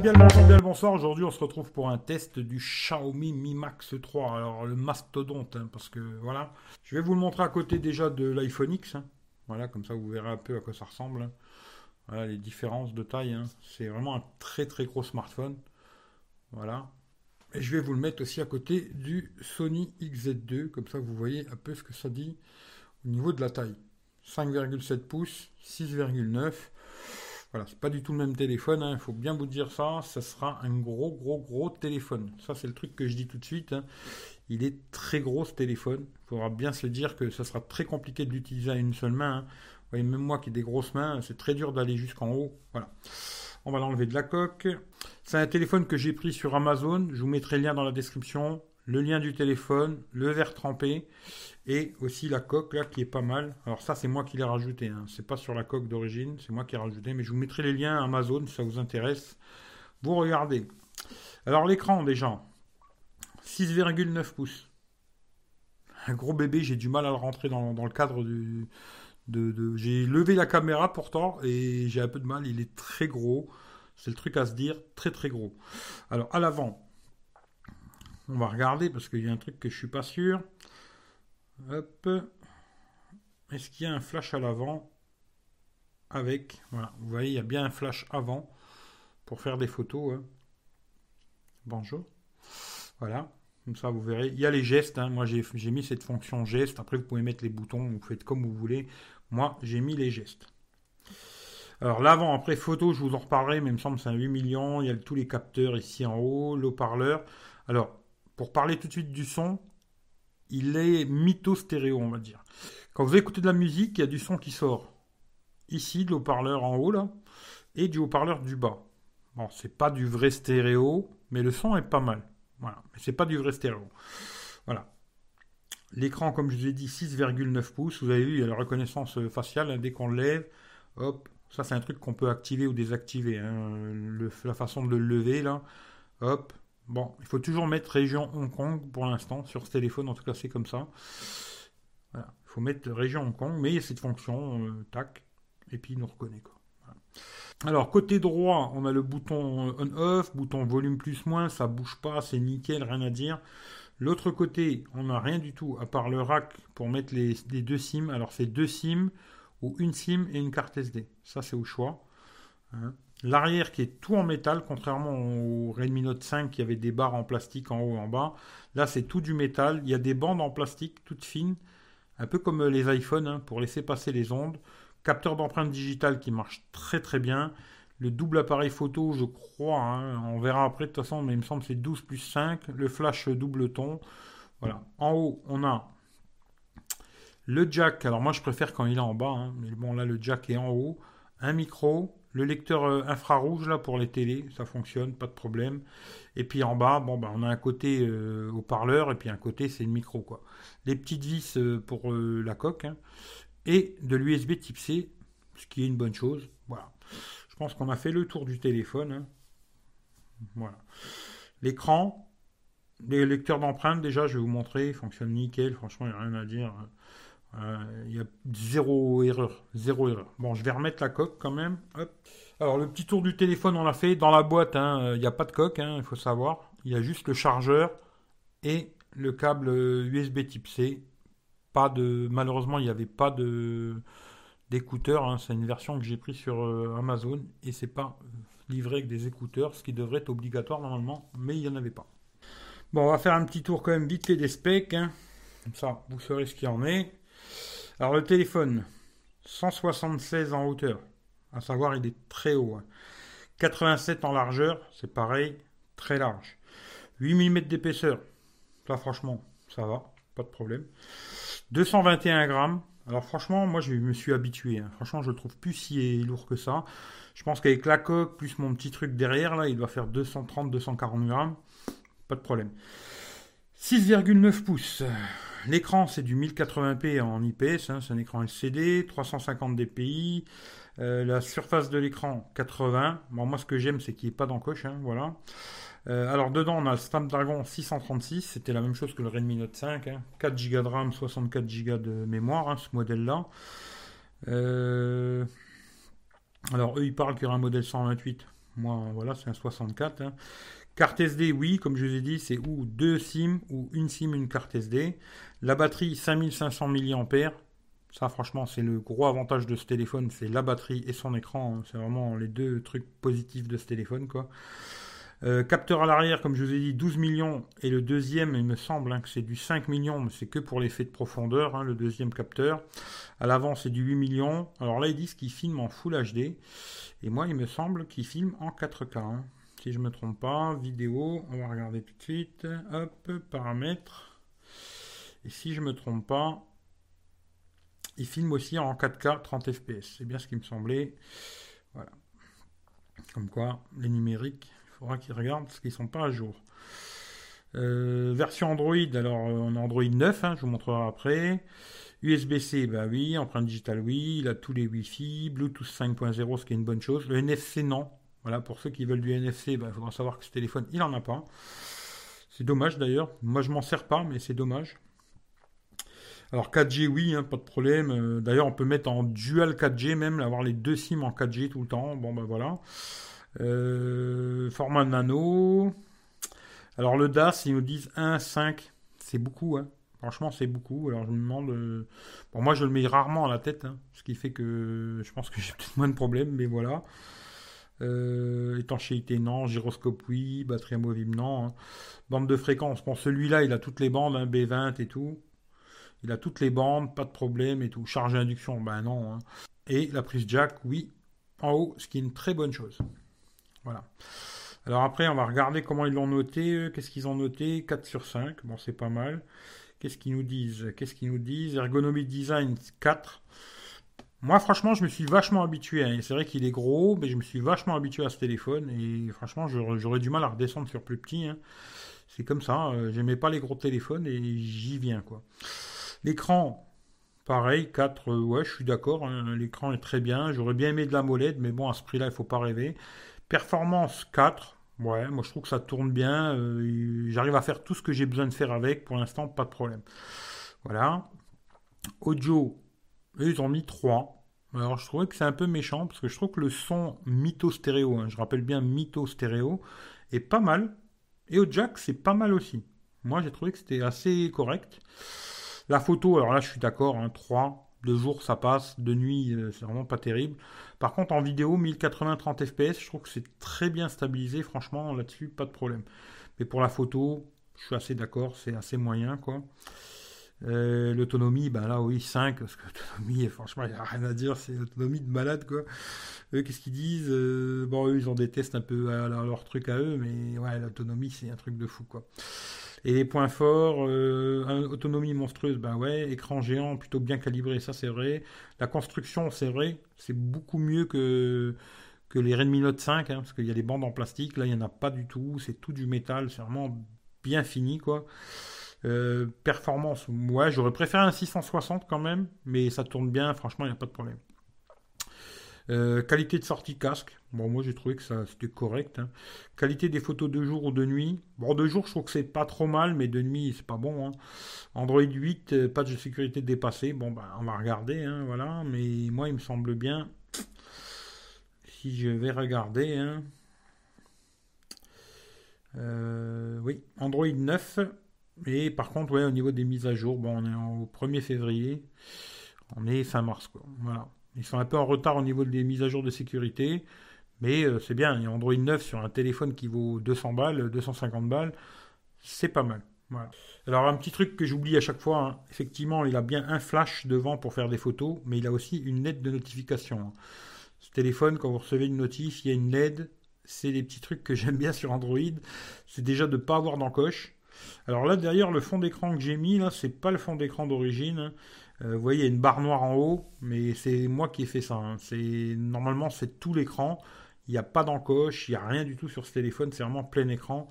Bien bonsoir. Aujourd'hui, on se retrouve pour un test du Xiaomi Mi Max 3. Alors, le mastodonte, hein, parce que voilà. Je vais vous le montrer à côté déjà de l'iPhone X. hein. Voilà, comme ça, vous verrez un peu à quoi ça ressemble. hein. Voilà, les différences de taille. C'est vraiment un très très gros smartphone. Voilà. Et je vais vous le mettre aussi à côté du Sony XZ2. Comme ça, vous voyez un peu ce que ça dit au niveau de la taille. 5,7 pouces, 6,9. Voilà, c'est pas du tout le même téléphone, il faut bien vous dire ça, ça sera un gros gros gros téléphone. Ça c'est le truc que je dis tout de suite. hein. Il est très gros ce téléphone. Il faudra bien se dire que ça sera très compliqué de l'utiliser à une seule main. hein. Vous voyez, même moi qui ai des grosses mains, c'est très dur d'aller jusqu'en haut. Voilà. On va l'enlever de la coque. C'est un téléphone que j'ai pris sur Amazon. Je vous mettrai le lien dans la description. Le lien du téléphone, le verre trempé et aussi la coque là qui est pas mal. Alors ça c'est moi qui l'ai rajouté, hein. c'est pas sur la coque d'origine, c'est moi qui ai rajouté, mais je vous mettrai les liens Amazon si ça vous intéresse. Vous regardez. Alors l'écran déjà, 6,9 pouces. Un gros bébé, j'ai du mal à le rentrer dans, le cadre de- J'ai levé la caméra pourtant et j'ai un peu de mal, il est très gros. C'est le truc à se dire, très très gros. Alors à l'avant, on va regarder parce qu'il y a un truc que je suis pas sûr. Hop. Est-ce qu'il y a un flash à l'avant avec voilà, vous voyez, il y a bien un flash avant pour faire des photos. hein. Bonjour. Voilà. Comme ça, vous verrez. Il y a les gestes. hein. Moi, j'ai mis cette fonction geste. Après, vous pouvez mettre les boutons. Vous faites comme vous voulez. Moi, j'ai mis les gestes. Alors, l'avant, après photo, je vous en reparlerai. Mais il me semble que c'est un 8 millions. Il y a tous les capteurs ici en haut. L'eau-parleur. Alors, pour parler tout de suite du son, il est mytho-stéréo, on va dire. Quand vous écoutez de la musique, il y a du son qui sort ici, de l'haut-parleur en haut, là, et du haut-parleur du bas. Bon, c'est pas du vrai stéréo, mais le son est pas mal. Voilà, mais c'est pas du vrai stéréo. Voilà. L'écran, comme je vous ai dit, 6,9 pouces. Vous avez vu, il y a la reconnaissance euh, faciale. hein, dès qu'on lève, hop, ça c'est un truc qu'on peut activer ou désactiver. hein, la façon de le lever, là, hop. Bon, il faut toujours mettre région Hong Kong pour l'instant, sur ce téléphone, en tout cas c'est comme ça. Il faut mettre région Hong Kong, mais il y a cette fonction, euh, tac, et puis il nous reconnaît. Alors, côté droit, on a le bouton euh, on-off, bouton volume plus-moins, ça bouge pas, c'est nickel, rien à dire. L'autre côté, on n'a rien du tout, à part le rack pour mettre les, les deux SIM. Alors, c'est deux SIM, ou une SIM et une carte SD. Ça, c'est au choix. Hein. L'arrière qui est tout en métal, contrairement au Redmi Note 5 qui avait des barres en plastique en haut et en bas. Là, c'est tout du métal. Il y a des bandes en plastique toutes fines, un peu comme les iPhones, hein, pour laisser passer les ondes. Capteur d'empreinte digitale qui marche très très bien. Le double appareil photo, je crois, hein, on verra après de toute façon, mais il me semble que c'est 12 plus 5. Le flash double ton. Voilà. En haut, on a le jack. Alors moi, je préfère quand il est en bas, hein, mais bon, là, le jack est en haut. Un micro, le lecteur euh, infrarouge là pour les télés, ça fonctionne, pas de problème. Et puis en bas, bon, bah, on a un côté euh, haut-parleur et puis un côté c'est le micro quoi. Les petites vis euh, pour euh, la coque hein, et de l'USB Type C, ce qui est une bonne chose. Voilà. Je pense qu'on a fait le tour du téléphone. hein. Voilà. L'écran, les lecteurs d'empreintes déjà, je vais vous montrer, fonctionne nickel. Franchement, il n'y a rien à dire. Euh, Il y a zéro erreur. Bon, je vais remettre la coque quand même. Alors le petit tour du téléphone, on l'a fait dans la boîte. hein, euh, Il n'y a pas de coque, hein, il faut savoir. Il y a juste le chargeur et le câble euh, USB Type C. Pas de, malheureusement, il n'y avait pas de d'écouteurs. hein. C'est une version que j'ai pris sur euh, Amazon et c'est pas euh, livré avec des écouteurs, ce qui devrait être obligatoire normalement, mais il n'y en avait pas. Bon, on va faire un petit tour quand même vite fait des specs. Comme ça, vous saurez ce qu'il en est. Alors le téléphone, 176 en hauteur, à savoir il est très haut. hein. 87 en largeur, c'est pareil, très large. 8 mm d'épaisseur, ça franchement, ça va, pas de problème. 221 grammes, alors franchement, moi je me suis habitué. hein. Franchement, je le trouve plus si lourd que ça. Je pense qu'avec la coque, plus mon petit truc derrière, là, il doit faire 230-240 grammes, pas de problème. 6,9 pouces. L'écran, c'est du 1080p en IPS, hein, c'est un écran LCD, 350 dpi. La surface de l'écran, 80. Bon, moi, ce que j'aime, c'est qu'il n'y ait pas d'encoche, hein, voilà. Euh, alors, dedans, on a le Snapdragon 636, c'était la même chose que le Redmi Note 5, hein, 4 Go de RAM, 64 Go de mémoire, hein, ce modèle-là. Euh, Alors, eux, ils parlent qu'il y aura un modèle 128. Moi, voilà, c'est un 64. Carte SD, oui, comme je vous ai dit, c'est ou deux SIM ou une SIM, une carte SD. La batterie, 5500 mAh. Ça, franchement, c'est le gros avantage de ce téléphone, c'est la batterie et son écran. Hein. C'est vraiment les deux trucs positifs de ce téléphone, quoi. Euh, capteur à l'arrière, comme je vous ai dit, 12 millions. Et le deuxième, il me semble hein, que c'est du 5 millions, mais c'est que pour l'effet de profondeur, hein, le deuxième capteur. À l'avant, c'est du 8 millions. Alors là, ils disent qu'il filme en Full HD. Et moi, il me semble qu'il filme en 4K. Hein. Si je ne me trompe pas, vidéo, on va regarder tout de suite. Hop, paramètres. Et si je ne me trompe pas, il filme aussi en 4K 30 fps. C'est bien ce qui me semblait. Voilà. Comme quoi, les numériques, faudra qu'ils regardent parce qu'ils sont pas à jour. Euh, version Android, alors euh, on Android 9, hein, je vous montrerai après. USB-C, bah oui, empreinte digitale, oui, il a tous les Wi-Fi, Bluetooth 5.0, ce qui est une bonne chose. Le NFC, non. Voilà, pour ceux qui veulent du NFC, bah, il faudra savoir que ce téléphone, il en a pas. C'est dommage d'ailleurs. Moi, je m'en sers pas, mais c'est dommage. Alors 4G, oui, hein, pas de problème. Euh, d'ailleurs, on peut mettre en dual 4G même, avoir les deux SIM en 4G tout le temps. Bon, ben voilà. Euh, format nano. Alors le DAS, ils nous disent 1,5. C'est beaucoup, hein. Franchement, c'est beaucoup. Alors je me demande. Euh, bon, moi, je le mets rarement à la tête, hein, ce qui fait que je pense que j'ai peut-être moins de problèmes, mais voilà. Euh, étanchéité, non. Gyroscope, oui. Batterie amovible, non. Hein. Bande de fréquence. Bon, celui-là, il a toutes les bandes, hein, B20 et tout. Il a toutes les bandes, pas de problème et tout. Charge induction, ben non. Et la prise jack, oui, en haut, ce qui est une très bonne chose. Voilà. Alors après, on va regarder comment ils l'ont noté. Qu'est-ce qu'ils ont noté? 4 sur 5. Bon, c'est pas mal. Qu'est-ce qu'ils nous disent? Qu'est-ce qu'ils nous disent? Ergonomie design 4. Moi, franchement, je me suis vachement habitué. C'est vrai qu'il est gros, mais je me suis vachement habitué à ce téléphone. Et franchement, j'aurais du mal à redescendre sur plus petit. Hein. C'est comme ça. Euh, j'aimais pas les gros téléphones et j'y viens, quoi. L'écran, Pareil, 4, euh, ouais, je suis d'accord, hein. l'écran est très bien. J'aurais bien aimé de la molette, mais bon, à ce prix-là, il faut pas rêver. Performance 4, ouais, moi je trouve que ça tourne bien. Euh, j'arrive à faire tout ce que j'ai besoin de faire avec. Pour l'instant, pas de problème. Voilà. Audio, ils ont mis 3. Alors je trouvais que c'est un peu méchant parce que je trouve que le son mytho stéréo, hein, je rappelle bien mytho stéréo, est pas mal. Et au jack, c'est pas mal aussi. Moi j'ai trouvé que c'était assez correct. La photo, alors là je suis d'accord, 3. Hein, de jour ça passe, de nuit euh, c'est vraiment pas terrible. Par contre en vidéo 1080 30 fps, je trouve que c'est très bien stabilisé, franchement là-dessus pas de problème. Mais pour la photo, je suis assez d'accord, c'est assez moyen quoi. Euh, l'autonomie, ben là oui 5, parce que l'autonomie, franchement, il n'y a rien à dire, c'est l'autonomie de malade quoi. Eux, qu'est-ce qu'ils disent euh, Bon, eux, ils des tests un peu à leur truc à eux, mais ouais, l'autonomie, c'est un truc de fou quoi. Et les points forts, euh, autonomie monstrueuse, ben ouais, écran géant plutôt bien calibré, ça c'est vrai. La construction, c'est vrai, c'est beaucoup mieux que, que les Redmi Note 5, hein, parce qu'il y a des bandes en plastique, là il n'y en a pas du tout, c'est tout du métal, c'est vraiment bien fini quoi. Euh, performance, ouais, j'aurais préféré un 660 quand même, mais ça tourne bien, franchement, il n'y a pas de problème. Euh, qualité de sortie casque. Bon, moi j'ai trouvé que ça c'était correct. Hein. Qualité des photos de jour ou de nuit. Bon, de jour je trouve que c'est pas trop mal, mais de nuit c'est pas bon. Hein. Android 8, euh, pas de sécurité dépassée. Bon, ben on va regarder, hein, voilà. Mais moi il me semble bien. Si je vais regarder, oui, Android 9. Et par contre, ouais, au niveau des mises à jour, bon, on est au 1er février. On est fin mars. Voilà. Ils sont un peu en retard au niveau des mises à jour de sécurité, mais euh, c'est bien. A Android 9 sur un téléphone qui vaut 200 balles, 250 balles, c'est pas mal. Alors un petit truc que j'oublie à chaque fois, hein. effectivement, il a bien un flash devant pour faire des photos, mais il a aussi une LED de notification. Hein. Ce téléphone, quand vous recevez une notif, il y a une LED. C'est des petits trucs que j'aime bien sur Android. C'est déjà de ne pas avoir d'encoche. Alors là, derrière, le fond d'écran que j'ai mis, là, c'est pas le fond d'écran d'origine. Euh, vous voyez, il y a une barre noire en haut, mais c'est moi qui ai fait ça. Hein. C'est normalement c'est tout l'écran. Il n'y a pas d'encoche, il n'y a rien du tout sur ce téléphone. C'est vraiment plein écran.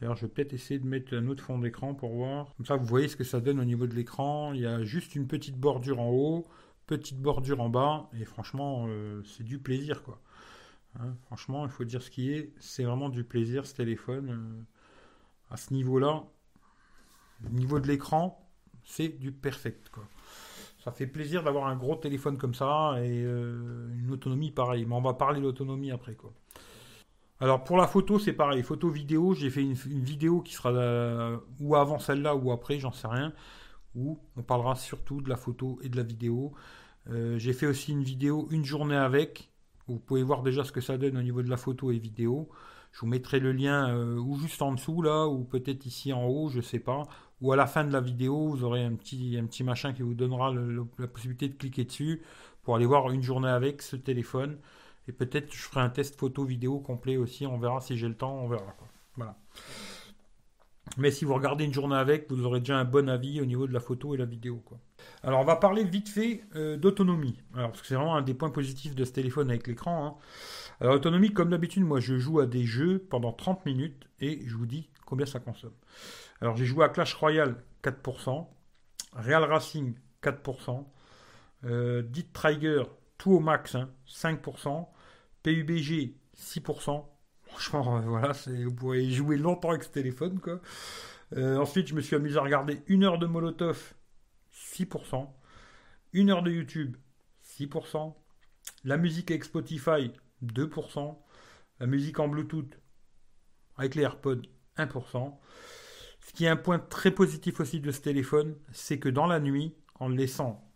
D'ailleurs, je vais peut-être essayer de mettre un autre fond d'écran pour voir. Comme ça, vous voyez ce que ça donne au niveau de l'écran. Il y a juste une petite bordure en haut, petite bordure en bas, et franchement, euh, c'est du plaisir, quoi. Hein, franchement, il faut dire ce qui est. C'est vraiment du plaisir ce téléphone. À ce niveau-là, au niveau de l'écran, c'est du perfect, quoi ça fait plaisir d'avoir un gros téléphone comme ça et euh, une autonomie pareille. Mais on va parler de l'autonomie après quoi. Alors pour la photo, c'est pareil. Photo vidéo, j'ai fait une, vidéo qui sera euh, ou avant celle-là ou après, j'en sais rien. Où on parlera surtout de la photo et de la vidéo. Euh, j'ai fait aussi une vidéo une journée avec. Vous pouvez voir déjà ce que ça donne au niveau de la photo et vidéo. Je vous mettrai le lien euh, ou juste en dessous là, ou peut-être ici en haut, je sais pas. Ou à la fin de la vidéo, vous aurez un petit, un petit machin qui vous donnera la possibilité de cliquer dessus pour aller voir une journée avec ce téléphone. Et peut-être je ferai un test photo vidéo complet aussi. On verra si j'ai le temps, on verra. Voilà. Mais si vous regardez une journée avec, vous aurez déjà un bon avis au niveau de la photo et la vidéo. Alors on va parler vite fait euh, d'autonomie. Alors parce que c'est vraiment un des points positifs de ce téléphone avec l'écran. Hein. Alors autonomie, comme d'habitude, moi je joue à des jeux pendant 30 minutes et je vous dis combien ça consomme. Alors j'ai joué à Clash Royale 4%, Real Racing 4%, euh, Trigger tout au max 5%, hein, PUBG 6%. Franchement, euh, voilà, vous pourrez jouer longtemps avec ce téléphone. Quoi. Euh, ensuite, je me suis amusé à regarder une heure de Molotov, 6%. Une heure de YouTube, 6%. La musique avec Spotify, 2%. La musique en Bluetooth, avec les AirPods, 1%. Ce qui est un point très positif aussi de ce téléphone, c'est que dans la nuit, en laissant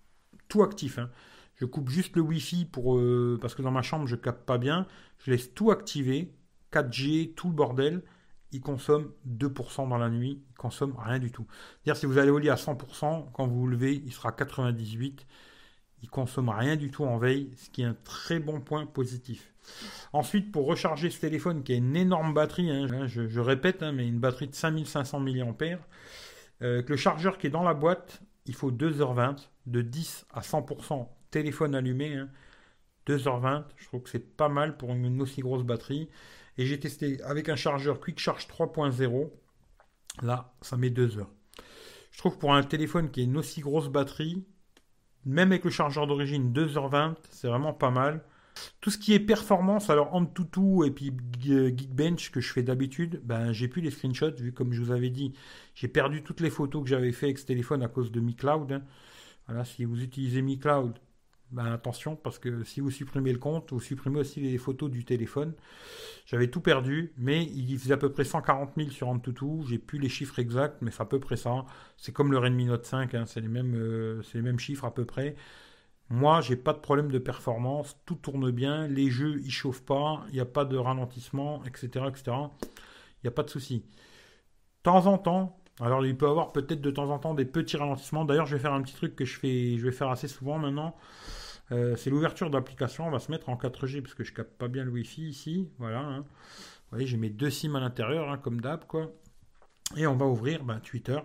tout actif, hein, je coupe juste le Wi-Fi pour, euh, parce que dans ma chambre, je capte pas bien, je laisse tout activer, 4G, tout le bordel, il consomme 2% dans la nuit, il consomme rien du tout. C'est-à-dire si vous allez au lit à 100%, quand vous vous levez, il sera 98. Il consomme rien du tout en veille, ce qui est un très bon point positif. Ensuite, pour recharger ce téléphone qui a une énorme batterie, hein, je, répète, hein, mais une batterie de 5500 mAh, euh, le chargeur qui est dans la boîte, il faut 2h20, de 10 à 100% téléphone allumé, 2h20, hein. je trouve que c'est pas mal pour une aussi grosse batterie. Et j'ai testé avec un chargeur Quick Charge 3.0. Là, ça met 2 heures. Je trouve pour un téléphone qui a une aussi grosse batterie, même avec le chargeur d'origine 2h20, c'est vraiment pas mal. Tout ce qui est performance, alors Antutu et puis Geekbench que je fais d'habitude, ben j'ai plus les screenshots vu comme je vous avais dit, j'ai perdu toutes les photos que j'avais fait avec ce téléphone à cause de Mi Cloud. Hein. Voilà, si vous utilisez Mi Cloud, ben attention, parce que si vous supprimez le compte, vous supprimez aussi les photos du téléphone. J'avais tout perdu, mais il faisait à peu près 140 000 sur Antutu. J'ai plus les chiffres exacts, mais c'est à peu près ça. C'est comme le Redmi Note 5, hein, c'est euh, les mêmes chiffres à peu près. Moi, j'ai pas de problème de performance, tout tourne bien, les jeux ils chauffent pas, il n'y a pas de ralentissement, etc. etc. Il n'y a pas de souci. De temps en temps, alors il peut y avoir peut-être de temps en temps des petits ralentissements. D'ailleurs, je vais faire un petit truc que je fais, je vais faire assez souvent maintenant. Euh, c'est l'ouverture d'application. On va se mettre en 4G parce que je capte pas bien le Wi-Fi ici. Voilà. Hein. Vous voyez, j'ai mes deux SIM à l'intérieur, hein, comme d'hab, quoi. Et on va ouvrir ben, Twitter.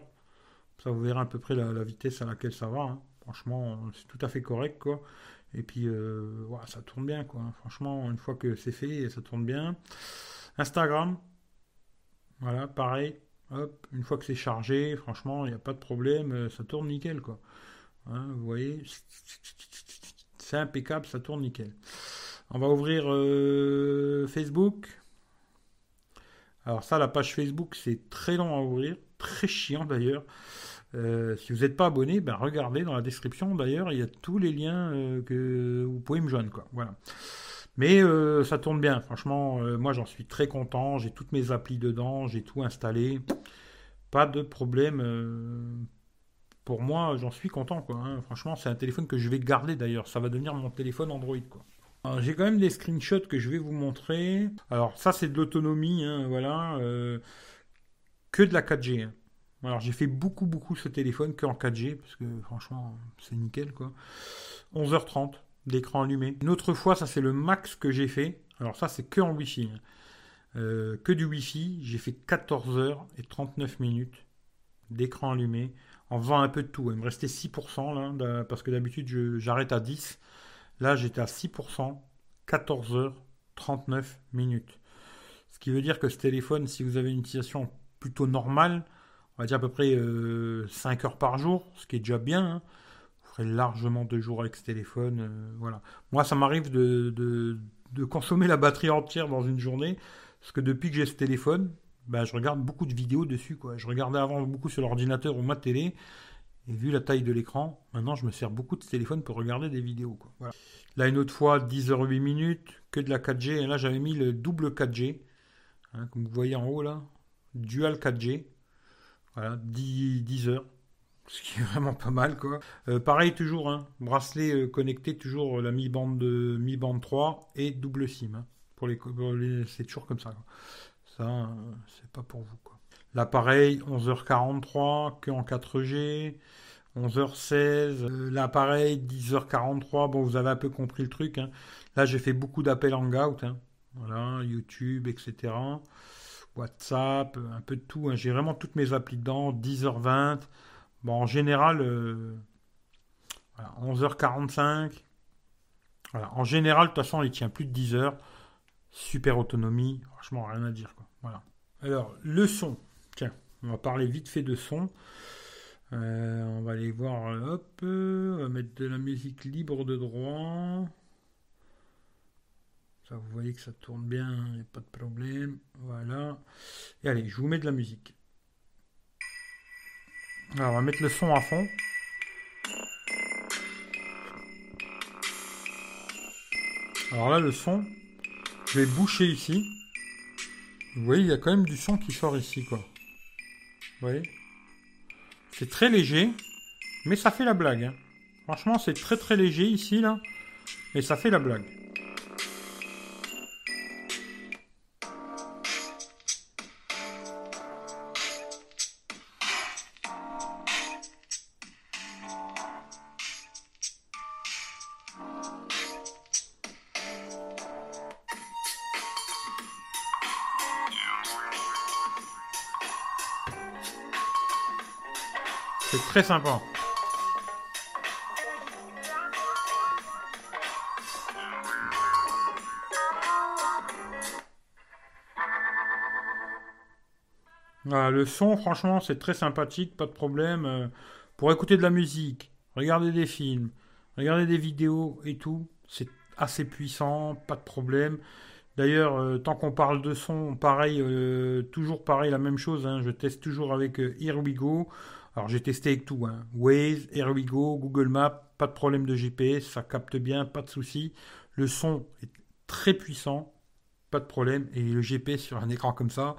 Ça, vous verrez à peu près la, vitesse à laquelle ça va. Hein. Franchement, c'est tout à fait correct, quoi. Et puis, euh, ça tourne bien, quoi. Franchement, une fois que c'est fait, ça tourne bien. Instagram, voilà, pareil. Hop, une fois que c'est chargé, franchement, il n'y a pas de problème, euh, ça tourne nickel, quoi. Hein, vous voyez, c'est impeccable, ça tourne nickel. On va ouvrir euh, Facebook. Alors ça, la page Facebook, c'est très long à ouvrir, très chiant d'ailleurs. Euh, si vous n'êtes pas abonné, ben regardez dans la description d'ailleurs, il y a tous les liens que vous pouvez me joindre, quoi. Voilà. Mais euh, ça tourne bien, franchement, euh, moi j'en suis très content, j'ai toutes mes applis dedans, j'ai tout installé, pas de problème. Euh, pour moi, j'en suis content, quoi. Hein. Franchement, c'est un téléphone que je vais garder d'ailleurs, ça va devenir mon téléphone Android, quoi. J'ai quand même des screenshots que je vais vous montrer. Alors ça c'est de l'autonomie, hein, voilà, que de la 4G. Hein. Alors j'ai fait beaucoup beaucoup ce téléphone que en 4G parce que franchement c'est nickel quoi. 11h30 d'écran allumé. Une autre fois, ça c'est le max que j'ai fait. Alors ça c'est que en Wi-Fi. Hein. Euh, que du Wi-Fi. J'ai fait 14 heures et 39 minutes d'écran allumé en faisant un peu de tout. Il me restait 6% là, parce que d'habitude j'arrête à 10. Là j'étais à 6%, 14 heures, 39 minutes. Ce qui veut dire que ce téléphone, si vous avez une utilisation plutôt normale, on va dire à peu près 5 euh, heures par jour, ce qui est déjà bien, hein ferai largement deux jours avec ce téléphone. Euh, voilà. Moi, ça m'arrive de, consommer la batterie entière dans une journée, parce que depuis que j'ai ce téléphone, bah, je regarde beaucoup de vidéos dessus. Quoi. Je regardais avant beaucoup sur l'ordinateur ou ma télé, et vu la taille de l'écran, maintenant je me sers beaucoup de ce téléphone pour regarder des vidéos. Quoi. Voilà. Là, une autre fois, 10h08 minutes, que de la 4G, et là j'avais mis le double 4G. hein, comme vous voyez en haut là, Dual 4G, voilà, 10, heures, ce qui est vraiment pas mal quoi. Euh, pareil toujours, hein, bracelet euh, connecté, toujours la mi-bande de mi-bande 3 et double SIM. Hein, pour les, c'est toujours comme ça. Ça, c'est pas pour vous quoi. L'appareil 11h43 que en 4G. 11h16, l'appareil 10h43, bon vous avez un peu compris le truc. Hein. Là j'ai fait beaucoup d'appels en Hein. Voilà, YouTube, etc. WhatsApp, un peu de tout. Hein. J'ai vraiment toutes mes applis dedans, 10h20. Bon, en général, 11h45. Euh, voilà. En général, de toute façon, il tient plus de 10 heures. Super autonomie. Franchement, rien à dire. Voilà. Alors, le son. Tiens, on va parler vite fait de son. Euh, on va aller voir. Hop. On va mettre de la musique libre de droit vous voyez que ça tourne bien, il n'y a pas de problème. Voilà. Et allez, je vous mets de la musique. Alors, on va mettre le son à fond. Alors là, le son, je vais boucher ici. Vous voyez, il y a quand même du son qui sort ici, quoi. Vous voyez? C'est très léger, mais ça fait la blague. Hein. Franchement, c'est très très léger ici, là. Mais ça fait la blague. C'est très sympa. le son, franchement, c'est très sympathique, pas de problème. Euh, pour écouter de la musique, regarder des films, regarder des vidéos et tout, c'est assez puissant, pas de problème. D'ailleurs, euh, tant qu'on parle de son, pareil, euh, toujours pareil, la même chose. Hein, je teste toujours avec Here We Go. Alors j'ai testé avec tout, hein. Waze, AirWigo, Google Maps, pas de problème de GPS, ça capte bien, pas de souci. Le son est très puissant, pas de problème. Et le GPS sur un écran comme ça,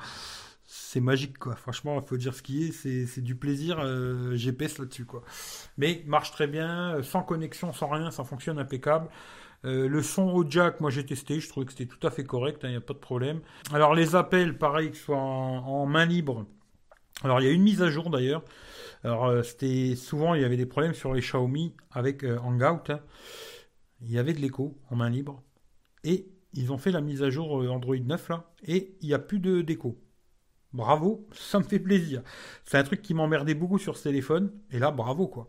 c'est magique quoi. Franchement, il faut dire ce qui est, c'est du plaisir euh, GPS là-dessus quoi. Mais marche très bien, euh, sans connexion, sans rien, ça fonctionne impeccable. Euh, le son au jack, moi j'ai testé, je trouvais que c'était tout à fait correct, il hein, n'y a pas de problème. Alors les appels, pareil, que ce soit en main libre. Alors il y a une mise à jour d'ailleurs. Alors, euh, c'était souvent, il y avait des problèmes sur les Xiaomi avec euh, Hangout. Hein. Il y avait de l'écho en main libre. Et ils ont fait la mise à jour euh, Android 9 là. Et il n'y a plus de d'écho. Bravo, ça me fait plaisir. C'est un truc qui m'emmerdait beaucoup sur ce téléphone. Et là, bravo quoi.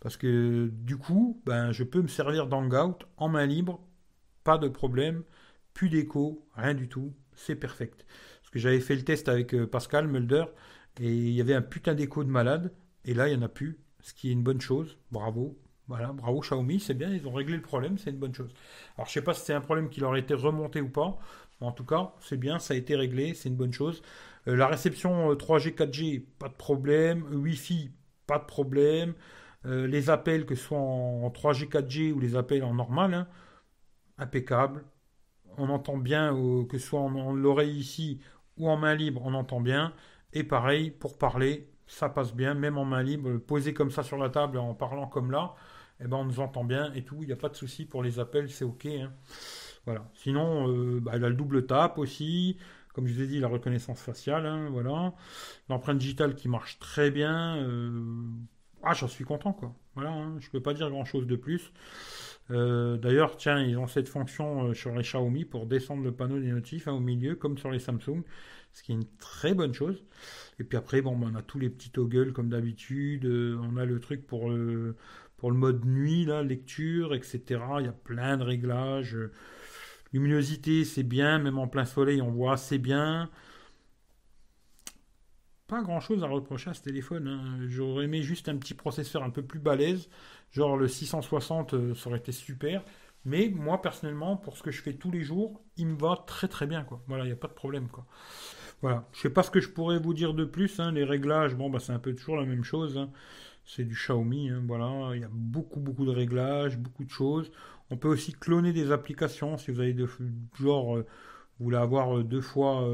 Parce que du coup, ben, je peux me servir d'Hangout en main libre. Pas de problème. Plus d'écho, rien du tout. C'est perfect. Parce que j'avais fait le test avec Pascal Mulder. Et il y avait un putain d'écho de malade. Et là, il n'y en a plus, ce qui est une bonne chose. Bravo. Voilà, bravo Xiaomi, c'est bien, ils ont réglé le problème, c'est une bonne chose. Alors, je sais pas si c'est un problème qui leur a été remonté ou pas, mais en tout cas, c'est bien, ça a été réglé, c'est une bonne chose. Euh, la réception 3G, euh, 4G, pas de problème. Wi-Fi, pas de problème. Euh, les appels, que ce soit en, 3G, 4G ou les appels en normal, hein, impeccable. On entend bien, que ce soit en l'oreille ici ou en main libre, on entend bien. Et pareil, pour parler, ça passe bien, même en main libre, posé comme ça sur la table en parlant comme là, eh ben on nous entend bien et tout, il n'y a pas de souci pour les appels, c'est ok. Hein. Voilà. Sinon, euh, bah, elle a le double tap aussi, comme je vous ai dit, la reconnaissance faciale, hein, voilà. L'empreinte digitale qui marche très bien. Euh, ah, j'en suis content, quoi. Voilà, hein. je ne peux pas dire grand chose de plus. Euh, d'ailleurs, tiens, ils ont cette fonction sur les Xiaomi pour descendre le panneau des notifs au milieu, comme sur les Samsung ce qui est une très bonne chose. Et puis après, bon, ben, on a tous les petits toggles comme d'habitude, euh, on a le truc pour le, pour le mode nuit, là, lecture, etc. Il y a plein de réglages. Luminosité, c'est bien, même en plein soleil, on voit assez bien. Pas grand chose à reprocher à ce téléphone. Hein. J'aurais aimé juste un petit processeur un peu plus balèze, genre le 660, euh, ça aurait été super. Mais moi, personnellement, pour ce que je fais tous les jours, il me va très très bien. Voilà, il n'y a pas de problème. Voilà. Je sais pas ce que je pourrais vous dire de plus. Hein. Les réglages, bon, bah, c'est un peu toujours la même chose. Hein. C'est du Xiaomi. Hein. Voilà. Il y a beaucoup, beaucoup de réglages, beaucoup de choses. On peut aussi cloner des applications si vous avez de genre. Euh, Vous voulez avoir deux fois,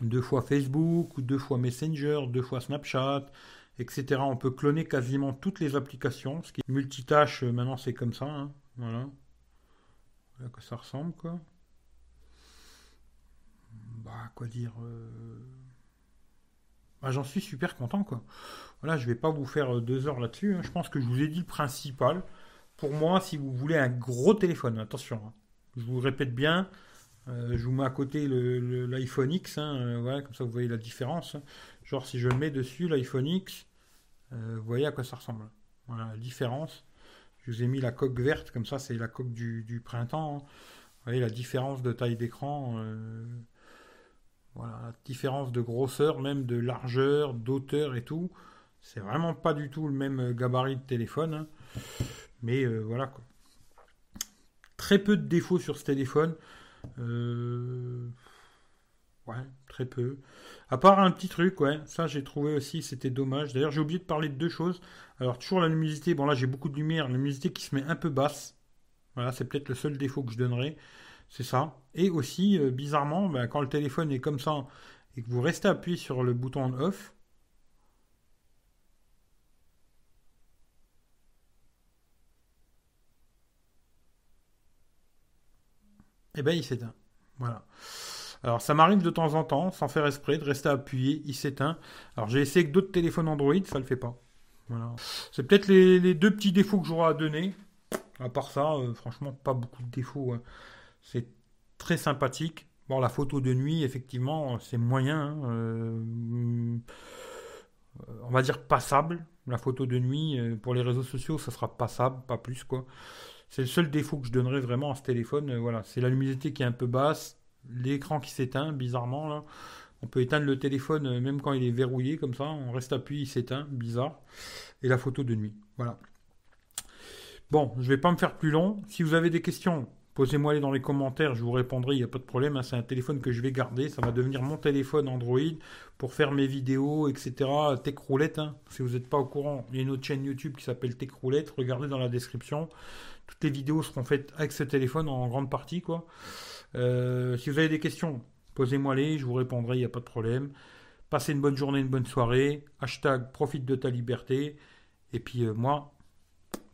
deux fois Facebook, deux fois Messenger, deux fois Snapchat, etc. On peut cloner quasiment toutes les applications. Ce qui est multitâche, maintenant c'est comme ça. Voilà. Voilà que ça ressemble, quoi? Bah, quoi dire. Bah, j'en suis super content, quoi. Voilà, je vais pas vous faire euh, deux heures là-dessus. Hein. Je pense que je vous ai dit le principal. Pour moi, si vous voulez un gros téléphone, attention, hein. je vous répète bien, euh, je vous mets à côté l'iPhone X, hein, euh, comme ça vous voyez la différence. Genre si je mets dessus, l'iPhone X, vous voyez à quoi ça ressemble. Voilà la différence. Je vous ai mis la coque verte, comme ça c'est la coque du, printemps. Vous voyez la différence de taille d'écran. Voilà, la différence de grosseur, même de largeur, d'auteur et tout. C'est vraiment pas du tout le même gabarit de téléphone. Hein. Mais euh, voilà quoi. Très peu de défauts sur ce téléphone. Euh, ouais, très peu. À part un petit truc, ouais, ça j'ai trouvé aussi, c'était dommage. D'ailleurs, j'ai oublié de parler de deux choses. Alors, toujours la luminosité. Bon, là j'ai beaucoup de lumière. La luminosité qui se met un peu basse. Voilà, c'est peut-être le seul défaut que je donnerais. C'est ça. Et aussi, euh, bizarrement, ben, quand le téléphone est comme ça et que vous restez appuyé sur le bouton off, eh ben il s'éteint. Voilà. Alors ça m'arrive de temps en temps, sans faire esprit, de rester appuyé, il s'éteint. Alors j'ai essayé avec d'autres téléphones Android, ça le fait pas. Voilà. C'est peut-être les, deux petits défauts que j'aurai à donner. À part ça, euh, franchement, pas beaucoup de défauts. Hein. C'est très sympathique. Bon, la photo de nuit, effectivement, c'est moyen. Hein, euh, on va dire passable. La photo de nuit, euh, pour les réseaux sociaux, ça sera passable, pas plus, quoi. C'est le seul défaut que je donnerais vraiment à ce téléphone. Euh, voilà, c'est la luminosité qui est un peu basse, l'écran qui s'éteint, bizarrement. On peut éteindre le téléphone même quand il est verrouillé, comme ça. On reste appuyé, il s'éteint, bizarre. Et la photo de nuit. Voilà. Bon, je vais pas me faire plus long. Si vous avez des questions, Posez-moi les dans les commentaires, je vous répondrai, il n'y a pas de problème. Hein. c'est un téléphone que je vais garder. Ça va devenir mon téléphone Android pour faire mes vidéos, etc. Tech Roulette, hein. si vous n'êtes pas au courant, il y a une autre chaîne YouTube qui s'appelle Tech Roulette. Regardez dans la description. Toutes les vidéos seront faites avec ce téléphone en grande partie. quoi. Euh, si vous avez des questions, posez-moi les, je vous répondrai, il n'y a pas de problème. Passez une bonne journée, une bonne soirée. Hashtag profite de ta liberté. Et puis euh, moi,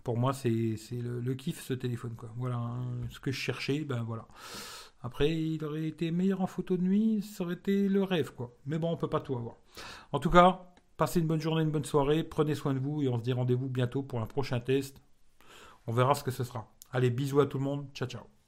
pour moi, c'est le, kiff ce téléphone. Quoi. Voilà hein, ce que je cherchais, ben voilà. Après, il aurait été meilleur en photo de nuit, ça aurait été le rêve, quoi. Mais bon, on peut pas tout avoir. En tout cas, passez une bonne journée, une bonne soirée, prenez soin de vous et on se dit rendez-vous bientôt pour un prochain test. On verra ce que ce sera. Allez, bisous à tout le monde, ciao ciao.